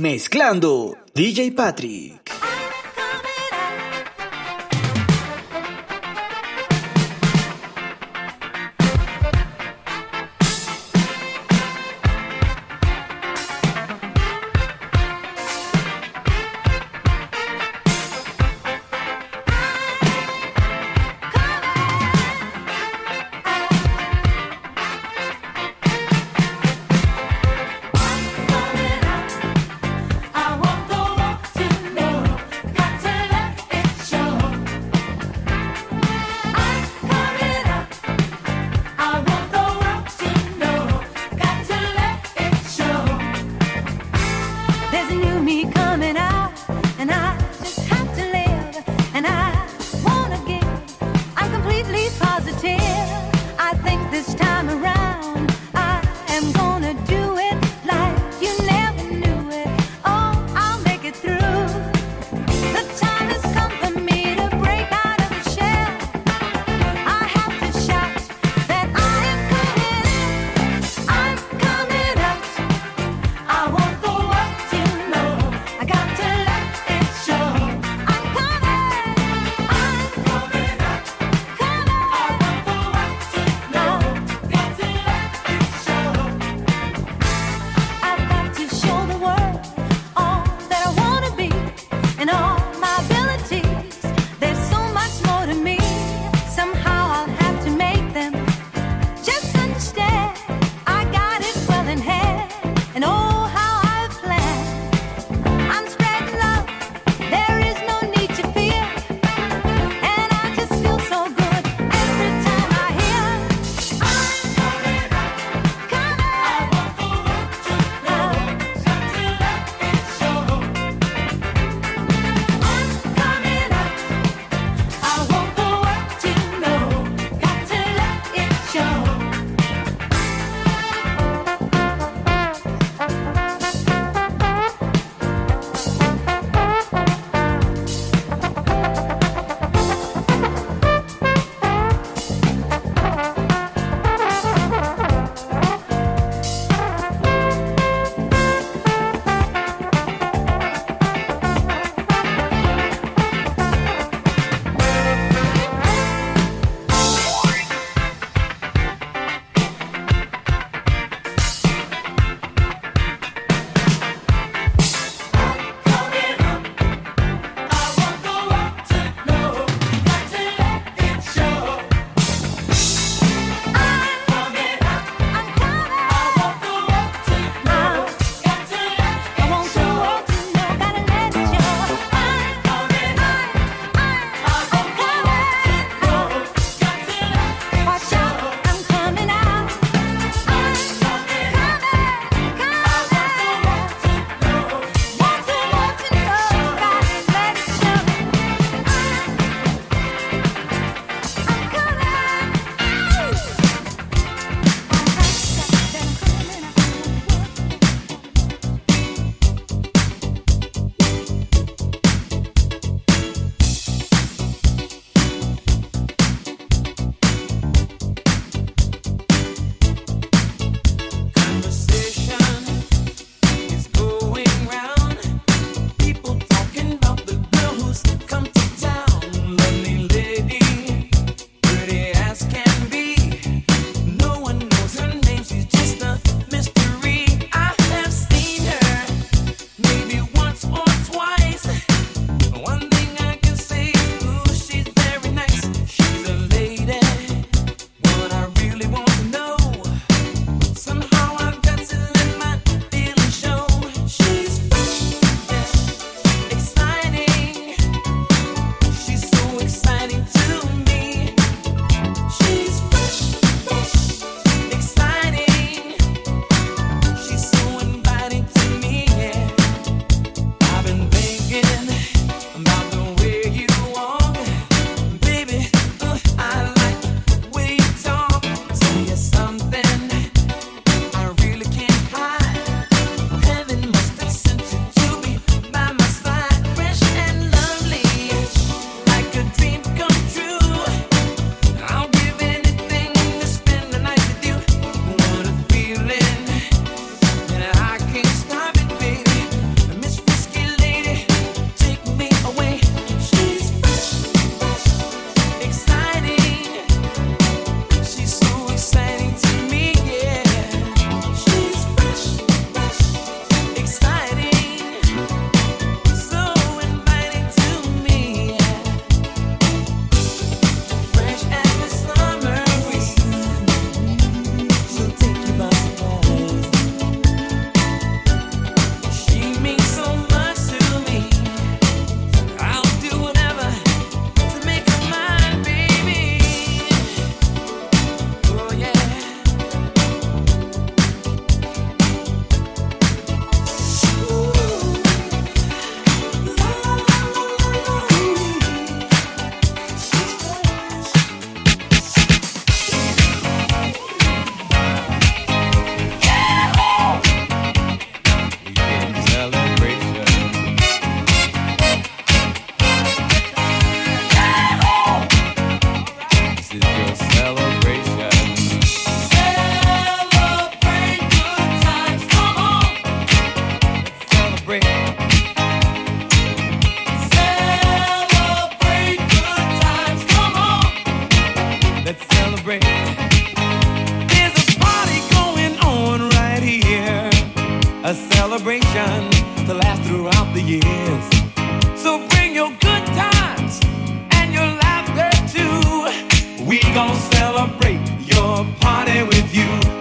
Mezclando DJ Patrick.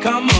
Come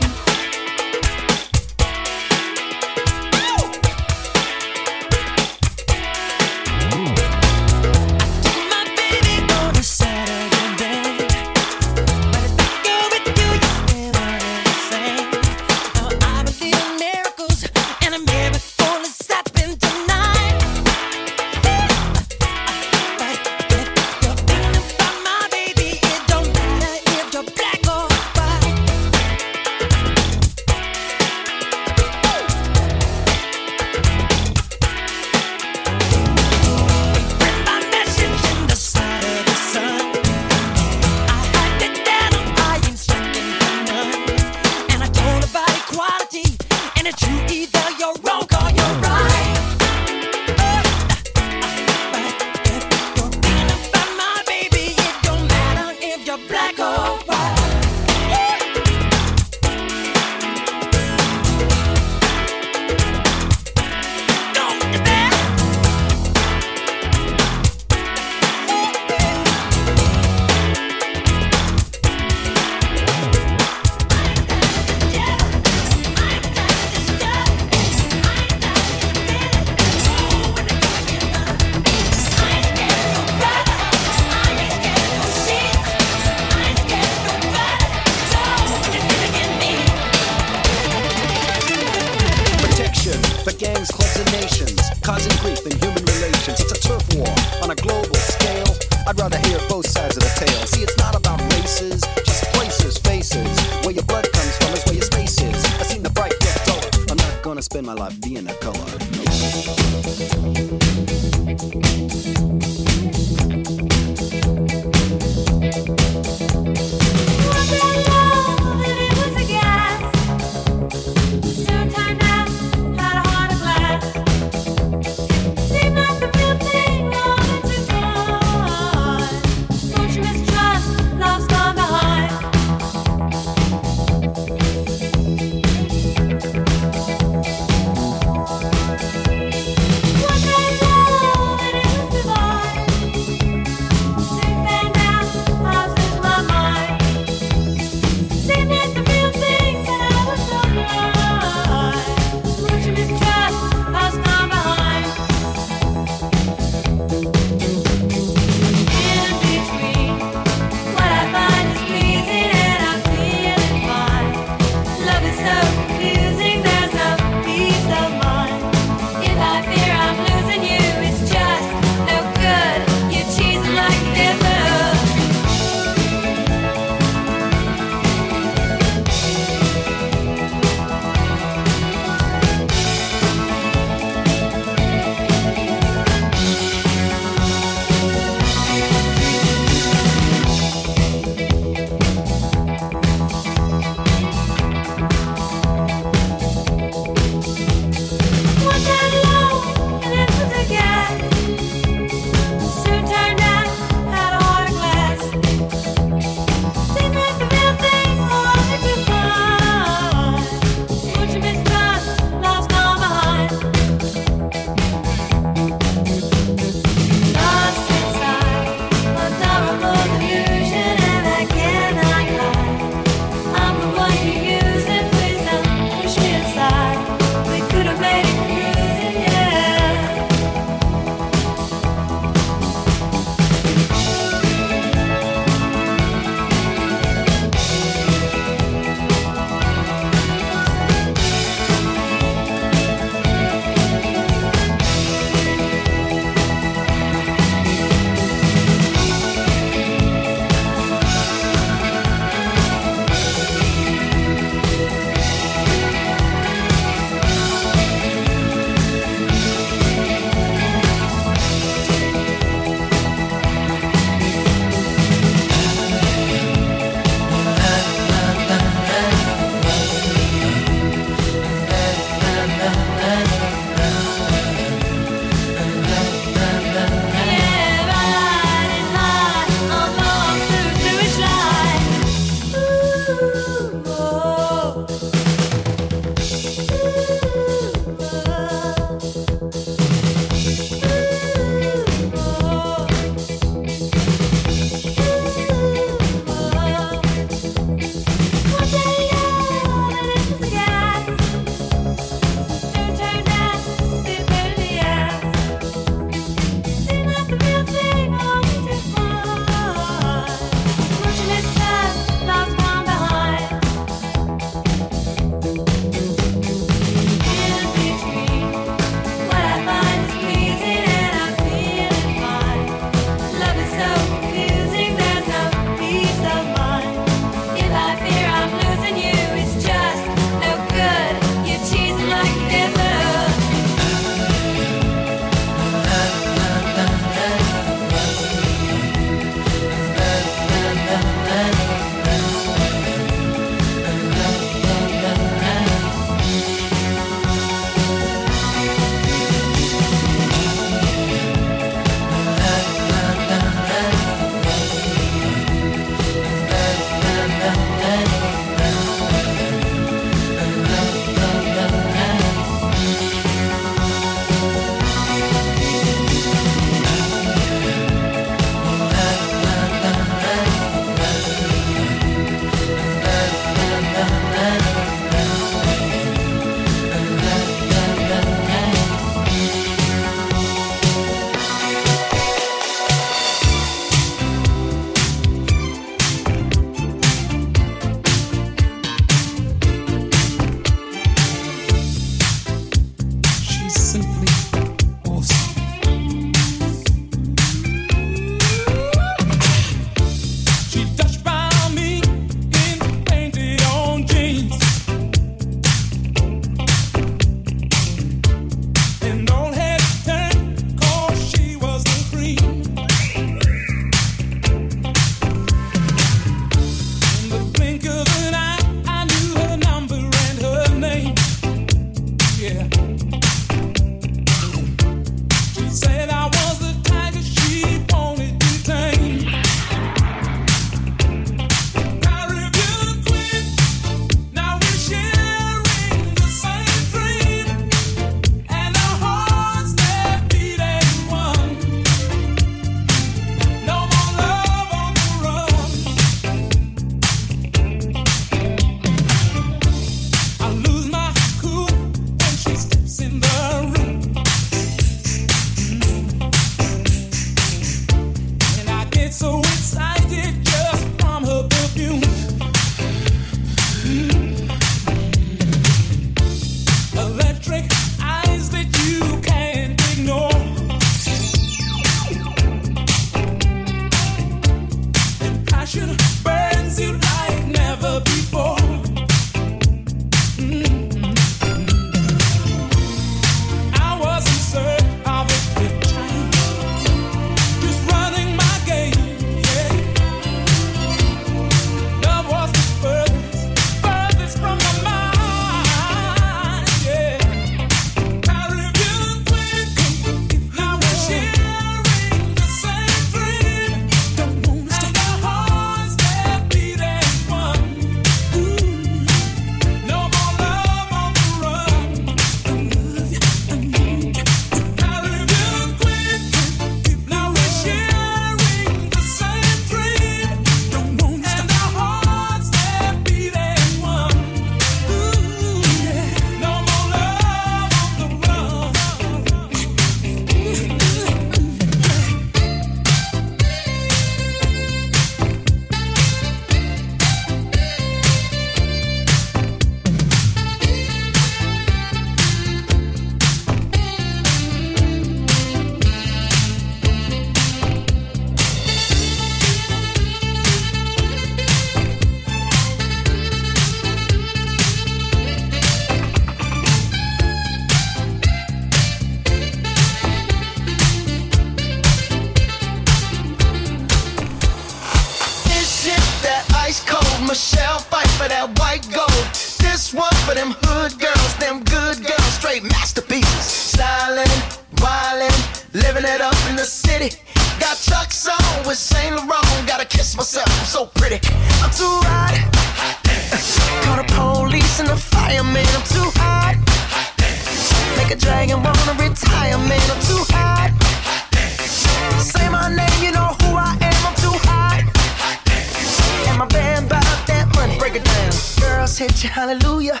hit you, hallelujah.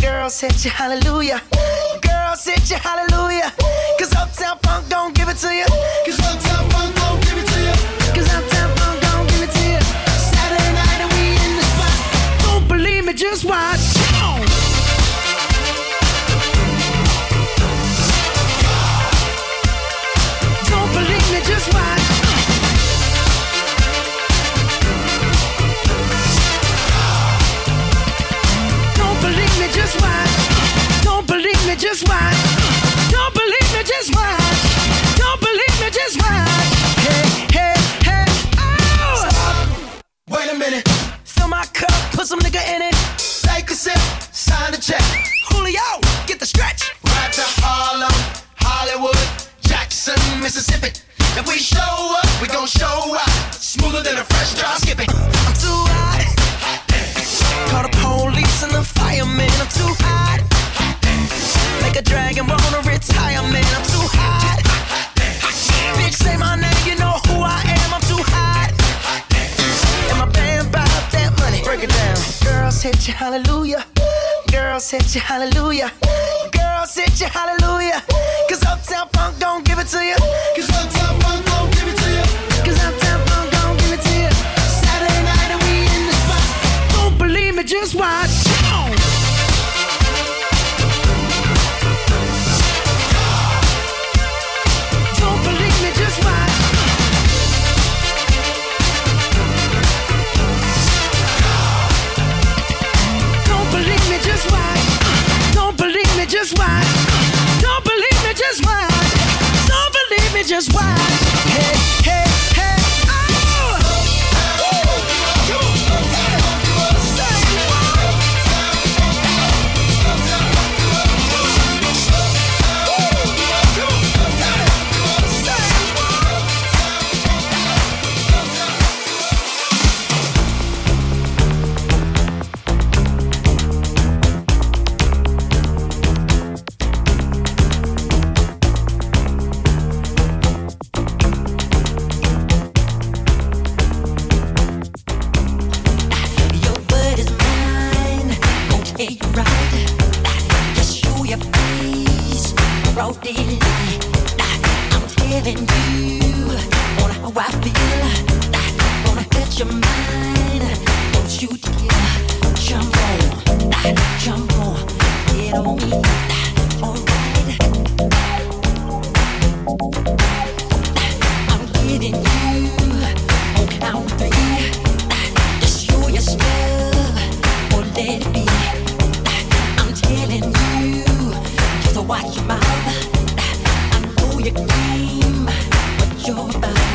Girls hit you, hallelujah. Girls hit you, hallelujah. Cause Uptown Funk don't give it to you. Cause Uptown Funk don't give it to you. Cause Uptown Funk don't give it to you. Saturday night and we in the spot. Don't believe me, just watch. Don't believe me, just watch. Just watch. Don't believe me, just watch. Don't believe me, just watch. Hey, hey, hey, oh! Wait a minute. Fill my cup, put some nigga in it. Take a sip, sign the check. Julio, get the stretch. Right to Harlem, Hollywood, Jackson, Mississippi. If we show up, we gon' show out. Smoother than a fresh drop skipping. I'm too hot. Call the police and the fireman. I'm too hot. Make a dragon wanna retire, man. I'm too hot. Bitch, say my name, you know who I am. I'm too hot. And my band bought that money. Break it down. Girls hit you, hallelujah. Girls hit you, hallelujah. Girls hit you, hallelujah. Cause Uptown Funk don't give it to you. Cause Uptown Funk don't give it to you. Cause Uptown game, what you're about.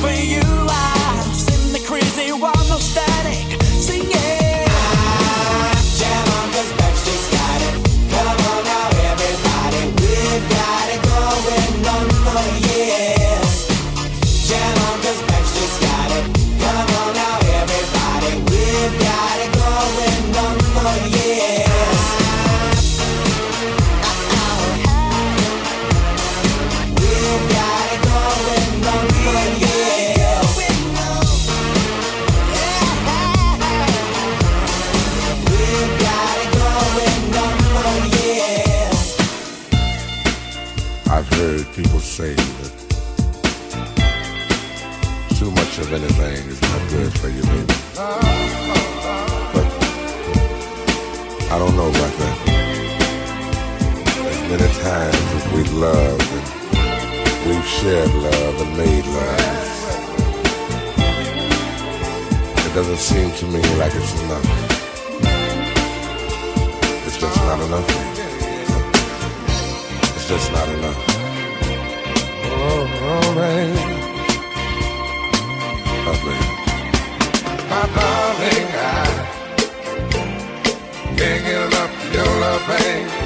For you, I send the crazy wild no static, singing. We've and we've shared love and made love, it doesn't seem to me like it's enough. It's just not enough. It's just not enough. Oh, oh baby. Oh, baby. My darling, I can't get enough of your love, babe.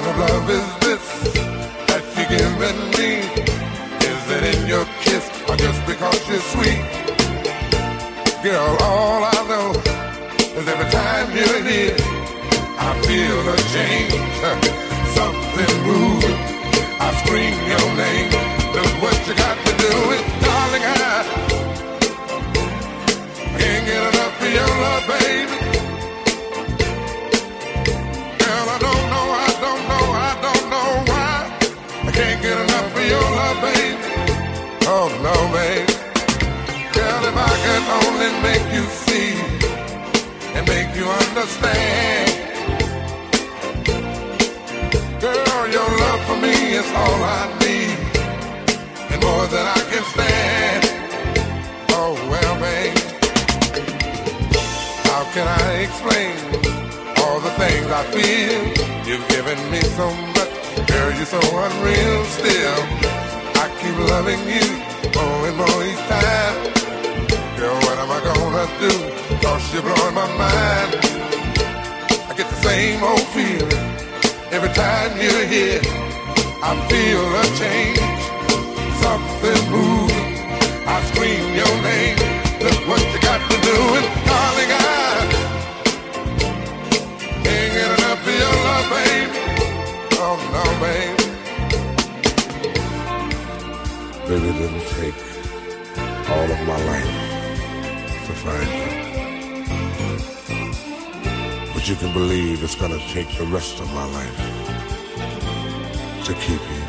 Kind of love is this that you're giving me? Is it in your kiss or just because you're sweet? Girl, all I know is every time you're here, I feel a change, something moving. I scream your name. Look what you got to do it, darling. I can't get enough of your love, baby. Can't get enough of your love, baby. Oh no, baby. Girl, if I could only make you see and make you understand. Girl, your love for me is all I need, and more than I can stand. Oh well, babe, how can I explain all the things I feel? You've given me so much, girl, you're so unreal. Still, I keep loving you more and more each time. Girl, what am I gonna do? Cause you're blowing my mind. I get the same old feeling every time you're here. I feel a change, you can believe it's gonna take the rest of my life to keep you.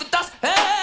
The dust. Hey!